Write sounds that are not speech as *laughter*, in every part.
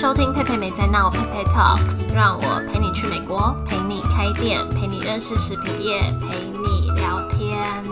收听佩佩没在闹，佩佩 Talks，让我陪你去美国，陪你开店，陪你认识食品业，陪你聊天。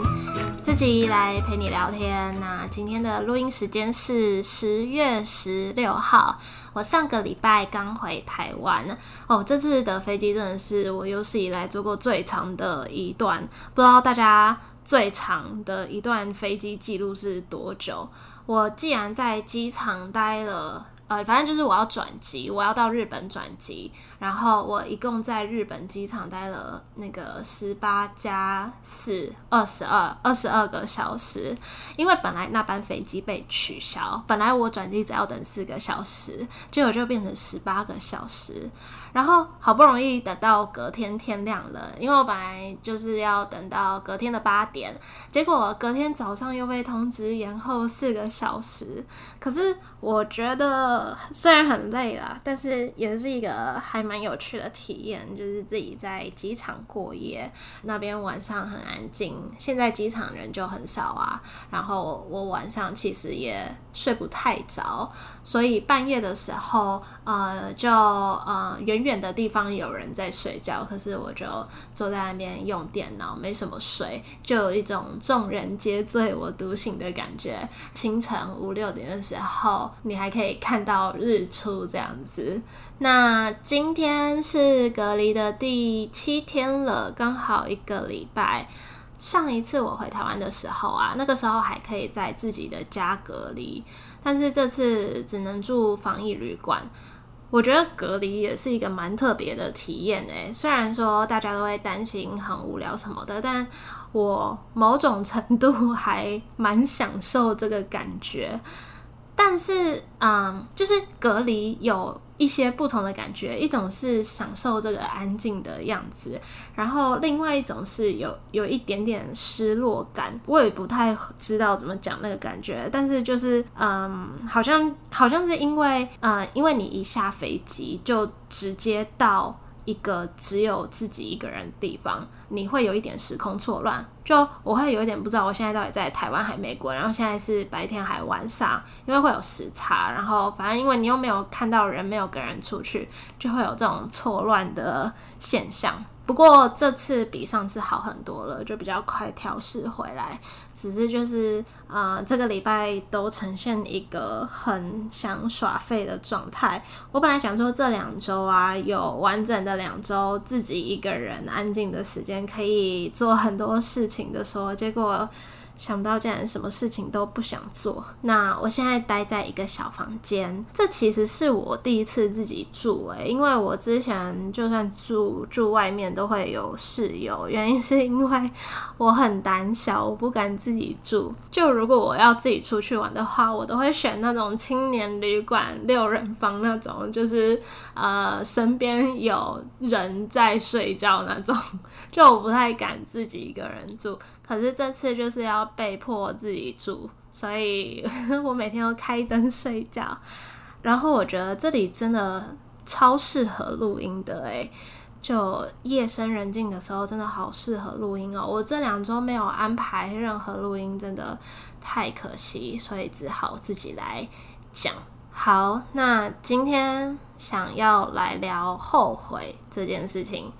自己来陪你聊天。那今天的录音时间是十月十六号。我上个礼拜刚回台湾哦，这次的飞机真的是我有史以来坐过最长的一段。不知道大家最长的一段飞机记录是多久？我既然在机场待了。呃，反正就是我要转机，我要到日本转机，然后我一共在日本机场待了那个十八加四二十二二十二个小时，因为本来那班飞机被取消，本来我转机只要等四个小时，结果就变成十八个小时。然后好不容易等到隔天天亮了，因为我本来就是要等到隔天的八点，结果隔天早上又被通知延后四个小时。可是我觉得虽然很累啦，但是也是一个还蛮有趣的体验，就是自己在机场过夜，那边晚上很安静，现在机场人就很少啊。然后我晚上其实也睡不太着，所以半夜的时候，呃，就呃。远远的地方有人在睡觉，可是我就坐在那边用电脑，没什么睡，就有一种众人皆醉我独醒的感觉。清晨五六点的时候，你还可以看到日出这样子。那今天是隔离的第七天了，刚好一个礼拜。上一次我回台湾的时候啊，那个时候还可以在自己的家隔离，但是这次只能住防疫旅馆。我觉得隔离也是一个蛮特别的体验诶，虽然说大家都会担心很无聊什么的，但我某种程度还蛮享受这个感觉。但是，嗯，就是隔离有一些不同的感觉，一种是享受这个安静的样子，然后另外一种是有有一点点失落感，我也不太知道怎么讲那个感觉，但是就是，嗯，好像好像是因为，嗯，因为你一下飞机就直接到。一个只有自己一个人的地方，你会有一点时空错乱。就我会有一点不知道我现在到底在台湾还美国，然后现在是白天还晚上，因为会有时差。然后反正因为你又没有看到人，没有跟人出去，就会有这种错乱的现象。不过这次比上次好很多了，就比较快调试回来。只是就是，啊，这个礼拜都呈现一个很想耍废的状态。我本来想说这两周啊，有完整的两周自己一个人安静的时间，可以做很多事情的时候，结果。想不到竟然什么事情都不想做。那我现在待在一个小房间，这其实是我第一次自己住诶，因为我之前就算住住外面都会有室友，原因是因为我很胆小，我不敢自己住。就如果我要自己出去玩的话，我都会选那种青年旅馆六人房那种，就是呃身边有人在睡觉那种，*laughs* 就我不太敢自己一个人住。可是这次就是要被迫自己住，所以 *laughs* 我每天都开灯睡觉。然后我觉得这里真的超适合录音的，诶，就夜深人静的时候，真的好适合录音哦。我这两周没有安排任何录音，真的太可惜，所以只好自己来讲。好，那今天想要来聊后悔这件事情，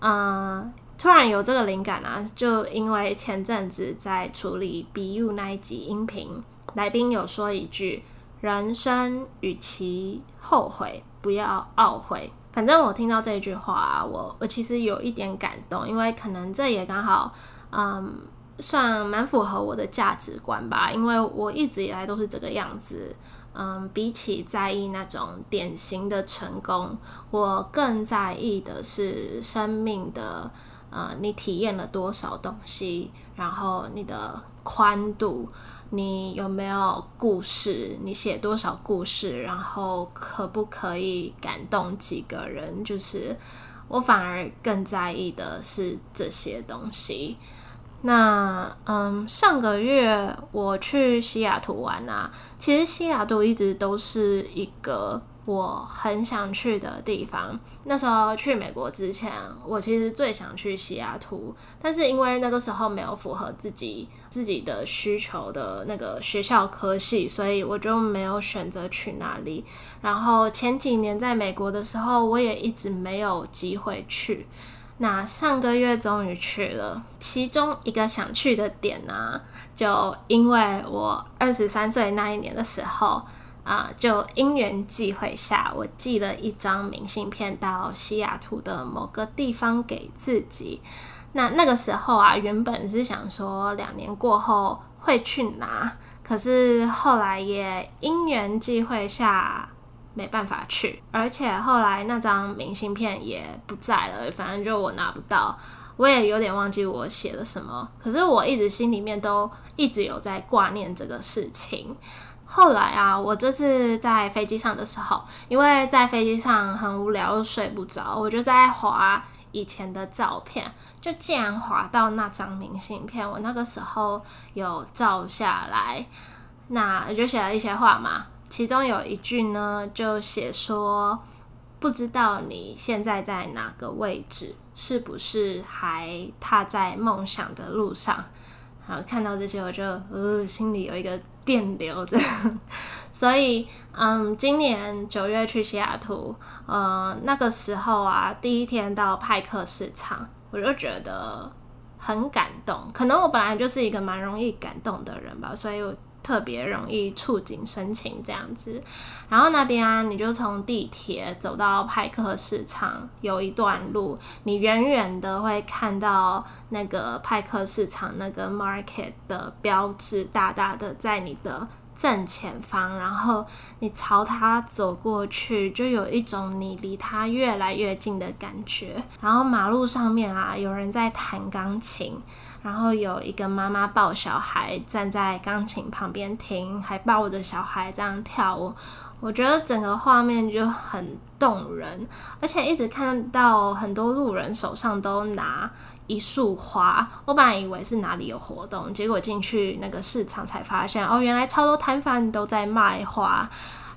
嗯。突然有这个灵感啊，就因为前阵子在处理 BU 那一集音频，来宾有说一句：“人生与其后悔，不要懊悔。”反正我听到这句话，我我其实有一点感动，因为可能这也刚好，嗯，算蛮符合我的价值观吧。因为我一直以来都是这个样子，嗯，比起在意那种典型的成功，我更在意的是生命的。呃，你体验了多少东西？然后你的宽度，你有没有故事？你写多少故事？然后可不可以感动几个人？就是我反而更在意的是这些东西。那嗯，上个月我去西雅图玩啊，其实西雅图一直都是一个我很想去的地方。那时候去美国之前，我其实最想去西雅图，但是因为那个时候没有符合自己自己的需求的那个学校科系，所以我就没有选择去那里。然后前几年在美国的时候，我也一直没有机会去。那上个月终于去了，其中一个想去的点呢，就因为我二十三岁那一年的时候。啊，就因缘际会下，我寄了一张明信片到西雅图的某个地方给自己。那那个时候啊，原本是想说两年过后会去拿，可是后来也因缘际会下没办法去，而且后来那张明信片也不在了，反正就我拿不到，我也有点忘记我写了什么。可是我一直心里面都一直有在挂念这个事情。后来啊，我这次在飞机上的时候，因为在飞机上很无聊，睡不着，我就在划以前的照片，就竟然划到那张明信片，我那个时候有照下来，那就写了一些话嘛，其中有一句呢，就写说，不知道你现在在哪个位置，是不是还踏在梦想的路上？然后看到这些，我就呃，心里有一个。电流这样，所以嗯，今年九月去西雅图，呃，那个时候啊，第一天到派克市场，我就觉得很感动。可能我本来就是一个蛮容易感动的人吧，所以我。特别容易触景生情这样子，然后那边啊，你就从地铁走到派克市场，有一段路，你远远的会看到那个派克市场那个 market 的标志，大大的在你的正前方，然后你朝它走过去，就有一种你离它越来越近的感觉。然后马路上面啊，有人在弹钢琴。然后有一个妈妈抱小孩站在钢琴旁边听，还抱着小孩这样跳舞，我觉得整个画面就很动人，而且一直看到很多路人手上都拿一束花。我本来以为是哪里有活动，结果进去那个市场才发现，哦，原来超多摊贩都在卖花。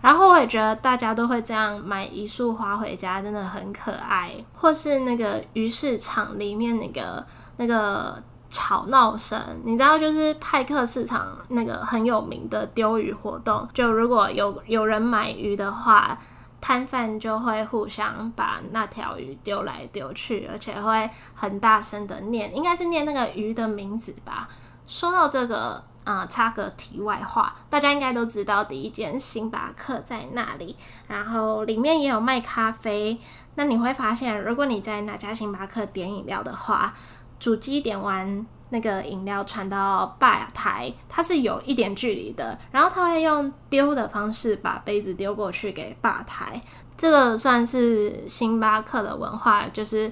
然后我也觉得大家都会这样买一束花回家，真的很可爱。或是那个鱼市场里面那个那个。吵闹声，你知道，就是派克市场那个很有名的丢鱼活动。就如果有有人买鱼的话，摊贩就会互相把那条鱼丢来丢去，而且会很大声的念，应该是念那个鱼的名字吧。说到这个，啊，插个题外话，大家应该都知道，第一间星巴克在那里，然后里面也有卖咖啡。那你会发现，如果你在哪家星巴克点饮料的话，主机点完那个饮料传到吧台，它是有一点距离的，然后他会用丢的方式把杯子丢过去给吧台。这个算是星巴克的文化，就是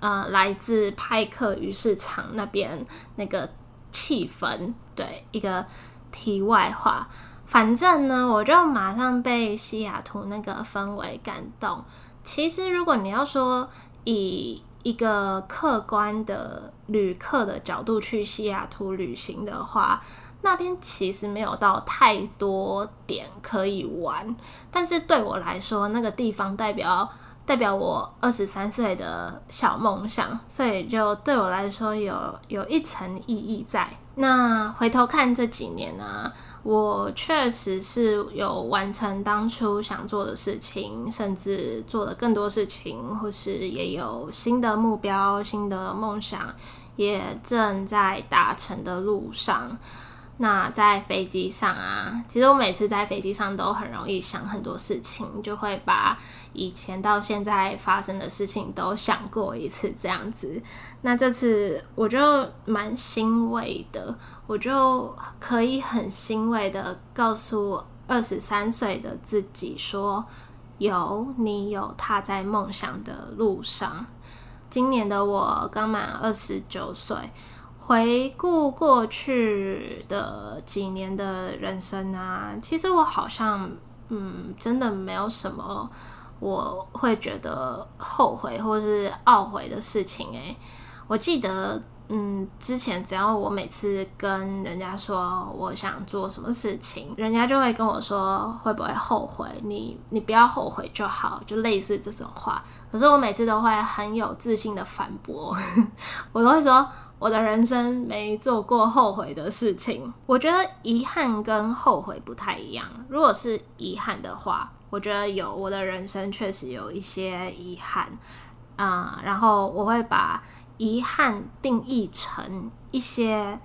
呃来自派克鱼市场那边那个气氛。对，一个题外话，反正呢，我就马上被西雅图那个氛围感动。其实如果你要说以一个客观的旅客的角度去西雅图旅行的话，那边其实没有到太多点可以玩。但是对我来说，那个地方代表代表我二十三岁的小梦想，所以就对我来说有有一层意义在。那回头看这几年呢？我确实是有完成当初想做的事情，甚至做了更多事情，或是也有新的目标、新的梦想，也正在达成的路上。那在飞机上啊，其实我每次在飞机上都很容易想很多事情，就会把以前到现在发生的事情都想过一次这样子。那这次我就蛮欣慰的，我就可以很欣慰的告诉二十三岁的自己说：有你有踏在梦想的路上。今年的我刚满二十九岁。回顾过去的几年的人生啊，其实我好像，嗯，真的没有什么我会觉得后悔或是懊悔的事情诶，我记得嗯，之前只要我每次跟人家说我想做什么事情，人家就会跟我说会不会后悔？你你不要后悔就好，就类似这种话。可是我每次都会很有自信的反驳，*laughs* 我都会说我的人生没做过后悔的事情。我觉得遗憾跟后悔不太一样。如果是遗憾的话，我觉得有我的人生确实有一些遗憾啊，然后我会把。遗憾定义成一些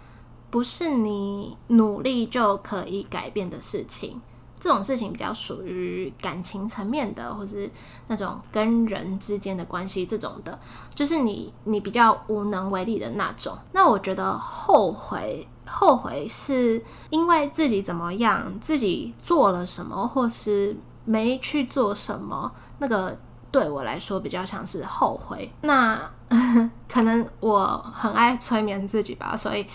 不是你努力就可以改变的事情，这种事情比较属于感情层面的，或是那种跟人之间的关系这种的，就是你你比较无能为力的那种。那我觉得后悔，后悔是因为自己怎么样，自己做了什么，或是没去做什么，那个。对我来说比较像是后悔，那 *laughs* 可能我很爱催眠自己吧，所以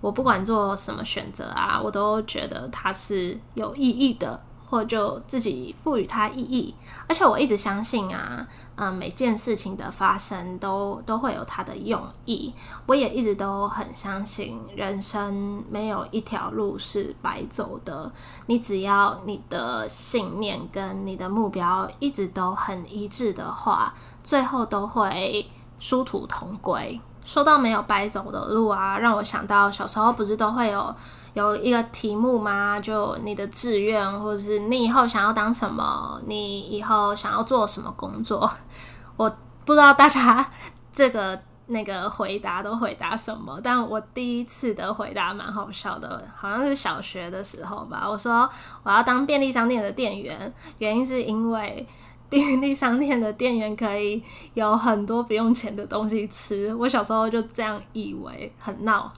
我不管做什么选择啊，我都觉得它是有意义的。或就自己赋予它意义，而且我一直相信啊，嗯，每件事情的发生都都会有它的用意。我也一直都很相信，人生没有一条路是白走的。你只要你的信念跟你的目标一直都很一致的话，最后都会殊途同归。说到没有白走的路啊，让我想到小时候不是都会有。有一个题目吗？就你的志愿，或者是你以后想要当什么？你以后想要做什么工作？*laughs* 我不知道大家这个那个回答都回答什么，但我第一次的回答蛮好笑的，好像是小学的时候吧。我说我要当便利商店的店员，原因是因为便利商店的店员可以有很多不用钱的东西吃。我小时候就这样以为，很闹。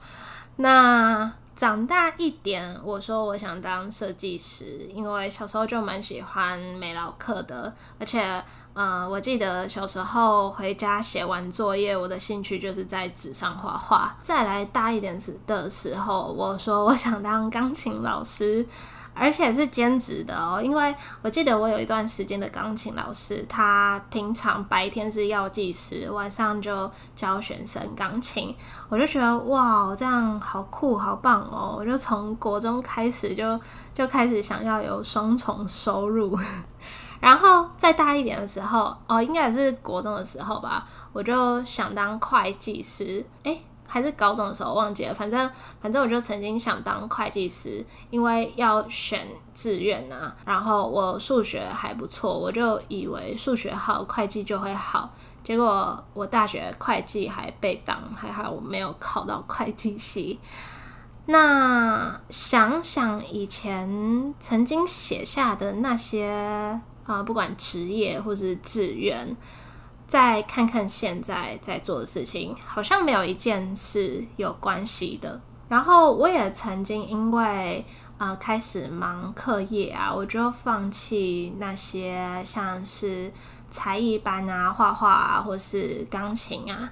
那。长大一点，我说我想当设计师，因为小时候就蛮喜欢美劳课的，而且，嗯，我记得小时候回家写完作业，我的兴趣就是在纸上画画。再来大一点时的时候，我说我想当钢琴老师。而且是兼职的哦，因为我记得我有一段时间的钢琴老师，他平常白天是药剂师，晚上就教学生钢琴。我就觉得哇，这样好酷好棒哦！我就从国中开始就就开始想要有双重收入，然后再大一点的时候，哦，应该也是国中的时候吧，我就想当会计师。诶。还是高中的时候忘记了，反正反正我就曾经想当会计师，因为要选志愿啊。然后我数学还不错，我就以为数学好，会计就会好。结果我大学会计还被当，还好我没有考到会计系。那想想以前曾经写下的那些啊，不管职业或是志愿。再看看现在在做的事情，好像没有一件是有关系的。然后我也曾经因为啊开始忙课业啊，我就放弃那些像是才艺班啊、画画啊，或是钢琴啊。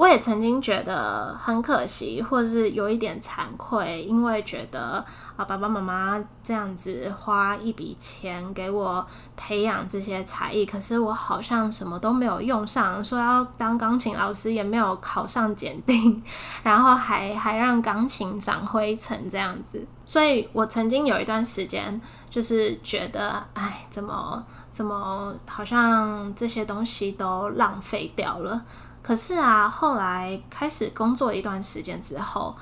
我也曾经觉得很可惜，或者是有一点惭愧，因为觉得啊，爸爸妈妈这样子花一笔钱给我培养这些才艺，可是我好像什么都没有用上。说要当钢琴老师，也没有考上检定，然后还还让钢琴长灰尘这样子。所以我曾经有一段时间，就是觉得，哎，怎么怎么好像这些东西都浪费掉了。可是啊，后来开始工作一段时间之后，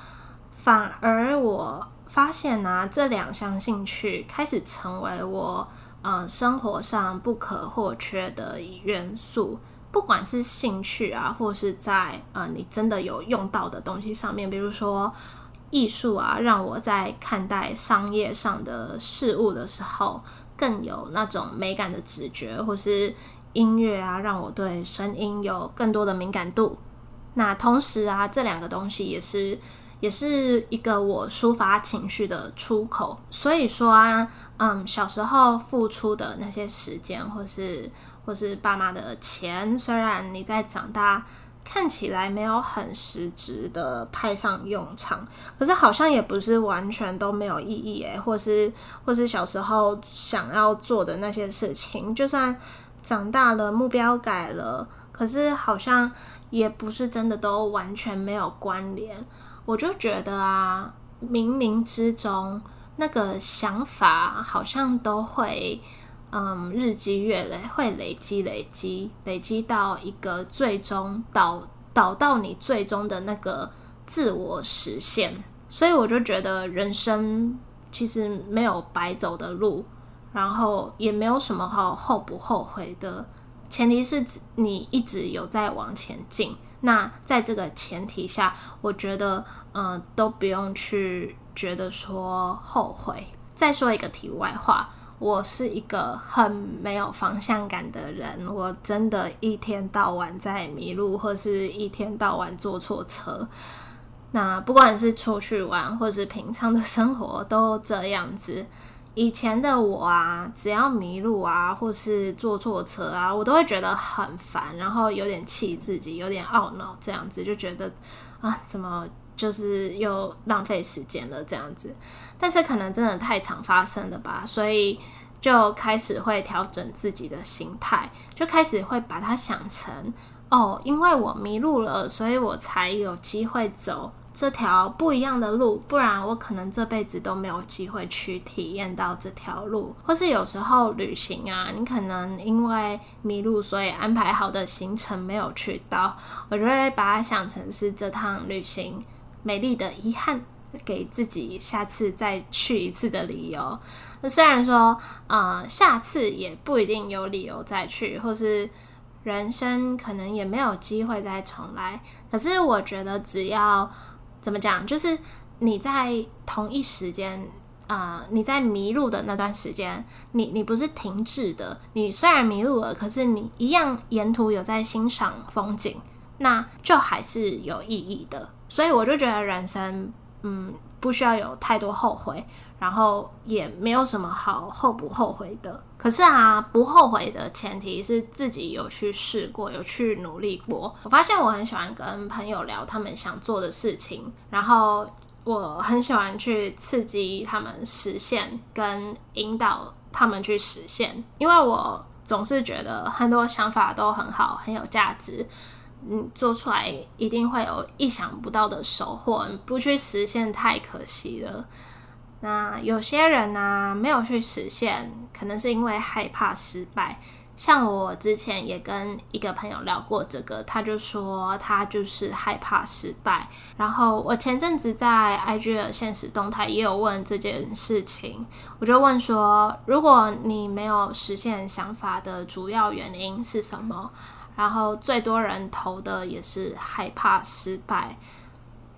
反而我发现呢，这两项兴趣开始成为我嗯生活上不可或缺的元素。不管是兴趣啊，或是在呃你真的有用到的东西上面，比如说艺术啊，让我在看待商业上的事物的时候，更有那种美感的直觉，或是。音乐啊，让我对声音有更多的敏感度。那同时啊，这两个东西也是也是一个我抒发情绪的出口。所以说啊，嗯，小时候付出的那些时间，或是或是爸妈的钱，虽然你在长大看起来没有很实质的派上用场，可是好像也不是完全都没有意义诶，或是或是小时候想要做的那些事情，就算。长大了，目标改了，可是好像也不是真的都完全没有关联。我就觉得啊，冥冥之中那个想法好像都会，嗯，日积月累，会累积累积累积到一个最终导导到你最终的那个自我实现。所以我就觉得人生其实没有白走的路，然后也没有什么好后不后悔的，前提是你一直有在往前进。那在这个前提下，我觉得，嗯，都不用去觉得说后悔。再说一个题外话，我是一个很没有方向感的人，我真的一天到晚在迷路，或是一天到晚坐错车。那不管是出去玩，或是平常的生活，都这样子。以前的我啊，只要迷路啊，或是坐错车啊，我都会觉得很烦，然后有点气自己，有点懊恼，这样子就觉得啊，怎么就是又浪费时间了这样子。但是可能真的太常发生了吧，所以就开始会调整自己的心态，就开始会把它想成哦，因为我迷路了，所以我才有机会走。这条不一样的路，不然我可能这辈子都没有机会去体验到这条路。或是有时候旅行啊，你可能因为迷路，所以安排好的行程没有去到，我就会把它想成是这趟旅行美丽的遗憾，给自己下次再去一次的理由。那虽然说，呃，下次也不一定有理由再去，或是人生可能也没有机会再重来。可是我觉得只要怎么讲？就是你在同一时间，啊，你在迷路的那段时间，你你不是停滞的。你虽然迷路了，可是你一样沿途有在欣赏风景，那就还是有意义的。所以我就觉得人生，嗯，不需要有太多后悔。然后也没有什么好后不后悔的，可是啊，不后悔的前提是自己有去试过，有去努力过。我发现我很喜欢跟朋友聊他们想做的事情，然后我很喜欢去刺激他们实现，跟引导他们去实现，因为我总是觉得很多想法都很好，很有价值，嗯，做出来一定会有意想不到的收获，不去实现太可惜了。那有些人呢，没有去实现，可能是因为害怕失败。像我之前也跟一个朋友聊过这个，他就说他就是害怕失败。然后我前阵子在 IG 的现实动态也有问这件事情，我就问说，如果你没有实现想法的主要原因是什么？然后最多人投的也是害怕失败。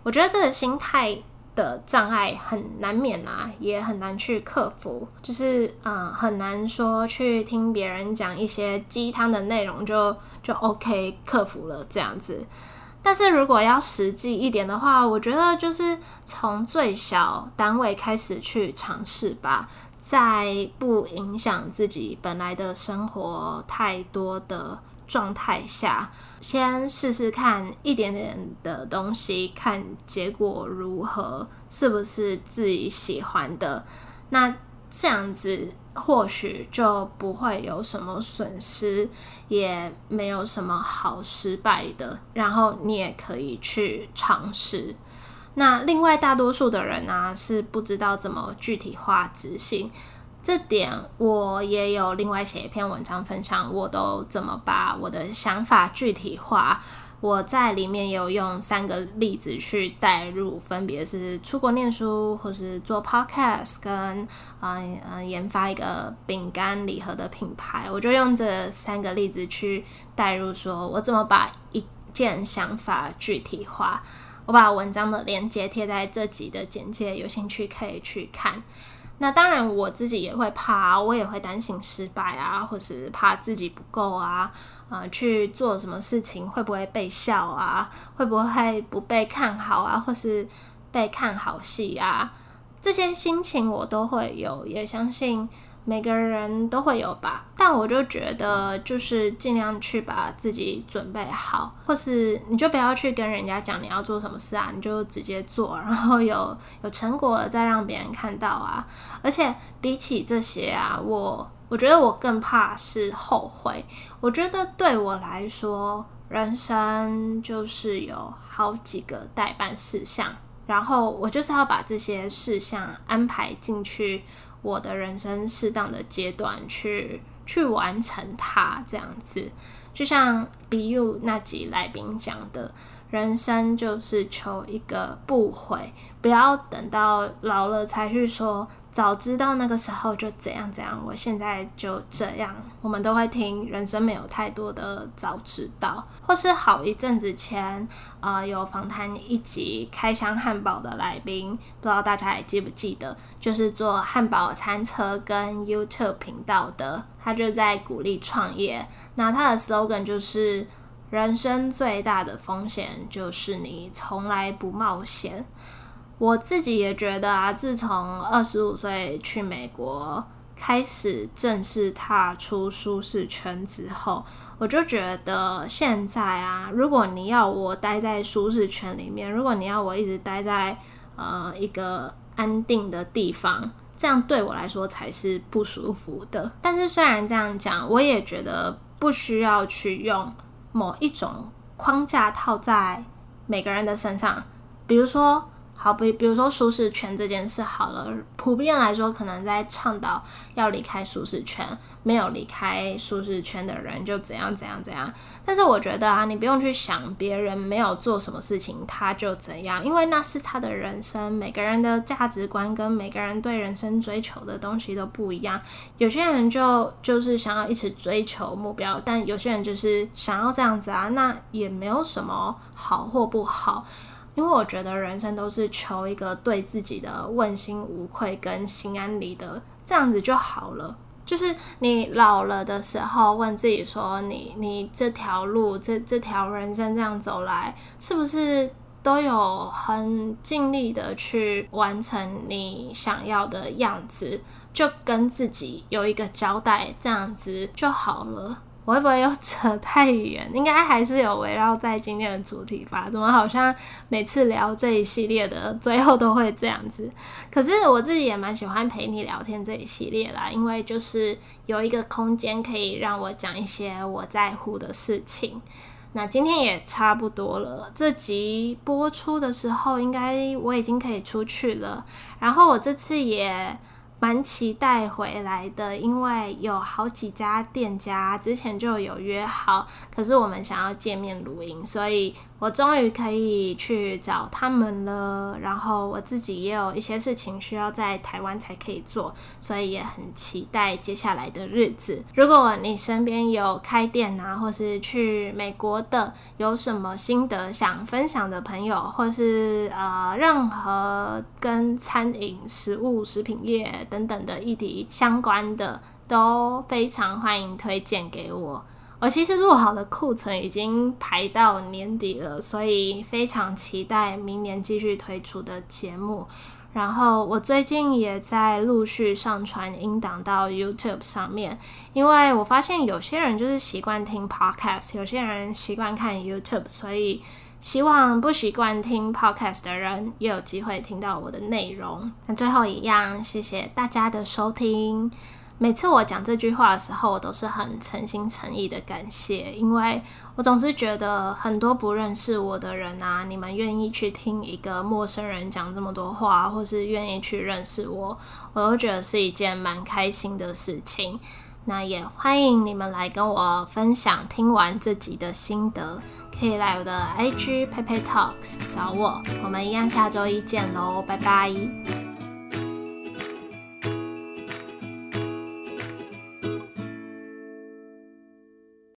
我觉得这个心态。的障碍很难免啊，也很难去克服。就是嗯，很难说去听别人讲一些鸡汤的内容就就 OK 克服了这样子。但是如果要实际一点的话，我觉得就是从最小单位开始去尝试吧，在不影响自己本来的生活太多的。状态下，先试试看一点点的东西，看结果如何，是不是自己喜欢的。那这样子或许就不会有什么损失，也没有什么好失败的。然后你也可以去尝试。那另外大多数的人呢，是不知道怎么具体化执行。这点我也有另外写一篇文章分享，我都怎么把我的想法具体化。我在里面有用三个例子去带入，分别是出国念书，或是做 podcast，跟嗯嗯研发一个饼干礼盒的品牌。我就用这三个例子去带入，说我怎么把一件想法具体化。我把文章的链接贴在这集的简介，有兴趣可以去看。那当然，我自己也会怕，我也会担心失败啊，或是怕自己不够啊，啊，去做什么事情会不会被笑啊，会不会不被看好啊，或是被看好戏啊，这些心情我都会有，也相信。每个人都会有吧，但我就觉得就是尽量去把自己准备好，或是你就不要去跟人家讲你要做什么事啊，你就直接做，然后有有成果再让别人看到啊。而且比起这些啊，我我觉得我更怕是后悔。我觉得对我来说，人生就是有好几个代办事项，然后我就是要把这些事项安排进去我的人生适当的阶段去去完成它，这样子。就像 BU 那集来宾讲的。人生就是求一个不悔，不要等到老了才去说，早知道那个时候就怎样怎样，我现在就这样。我们都会听，人生没有太多的早知道，或是好一阵子前，啊，有访谈一集开箱汉堡的来宾，不知道大家还记不记得，就是做汉堡餐车跟 YouTube 频道的，他就在鼓励创业，那他的 slogan 就是。人生最大的风险就是你从来不冒险。我自己也觉得啊，自从二十五岁去美国开始正式踏出舒适圈之后，我就觉得现在啊，如果你要我待在舒适圈里面，如果你要我一直待在呃一个安定的地方，这样对我来说才是不舒服的。但是虽然这样讲，我也觉得不需要去用。某一种框架套在每个人的身上，比如说。好，比比如说舒适圈这件事好了，普遍来说，可能在倡导要离开舒适圈，没有离开舒适圈的人就怎样怎样怎样。但是我觉得啊，你不用去想别人没有做什么事情他就怎样，因为那是他的人生。每个人的价值观跟每个人对人生追求的东西都不一样。有些人就就是想要一直追求目标，但有些人就是想要这样子啊，那也没有什么好或不好。因为我觉得人生都是求一个对自己的问心无愧跟心安理得，这样子就好了。就是你老了的时候，问自己说：你你这条路，这这条人生这样走来，是不是都有很尽力的去完成你想要的样子？就跟自己有一个交代，这样子就好了。我会不会又扯太远？应该还是有围绕在今天的主题吧？怎么好像每次聊这一系列的最后都会这样子？可是我自己也蛮喜欢陪你聊天这一系列啦，因为就是有一个空间可以让我讲一些我在乎的事情。那今天也差不多了，这集播出的时候，应该我已经可以出去了。然后我这次也。蛮期待回来的，因为有好几家店家之前就有约好，可是我们想要见面录音，所以我终于可以去找他们了。然后我自己也有一些事情需要在台湾才可以做，所以也很期待接下来的日子。如果你身边有开店啊，或是去美国的，有什么心得想分享的朋友，或是呃任何跟餐饮、食物、食品业。等等的议题相关的都非常欢迎推荐给我。我其实录好的库存已经排到年底了，所以非常期待明年继续推出的节目。然后我最近也在陆续上传音档到 YouTube 上面，因为我发现有些人就是习惯听 Podcast，有些人习惯看 YouTube，所以。希望不习惯听 podcast 的人也有机会听到我的内容。那最后一样，谢谢大家的收听。每次我讲这句话的时候，我都是很诚心诚意的感谢，因为我总是觉得很多不认识我的人啊，你们愿意去听一个陌生人讲这么多话，或是愿意去认识我，我都觉得是一件蛮开心的事情。那也欢迎你们来跟我分享听完这集的心得，可以来我的 IG p e p e Talks 找我，我们一样下周一见喽，拜拜。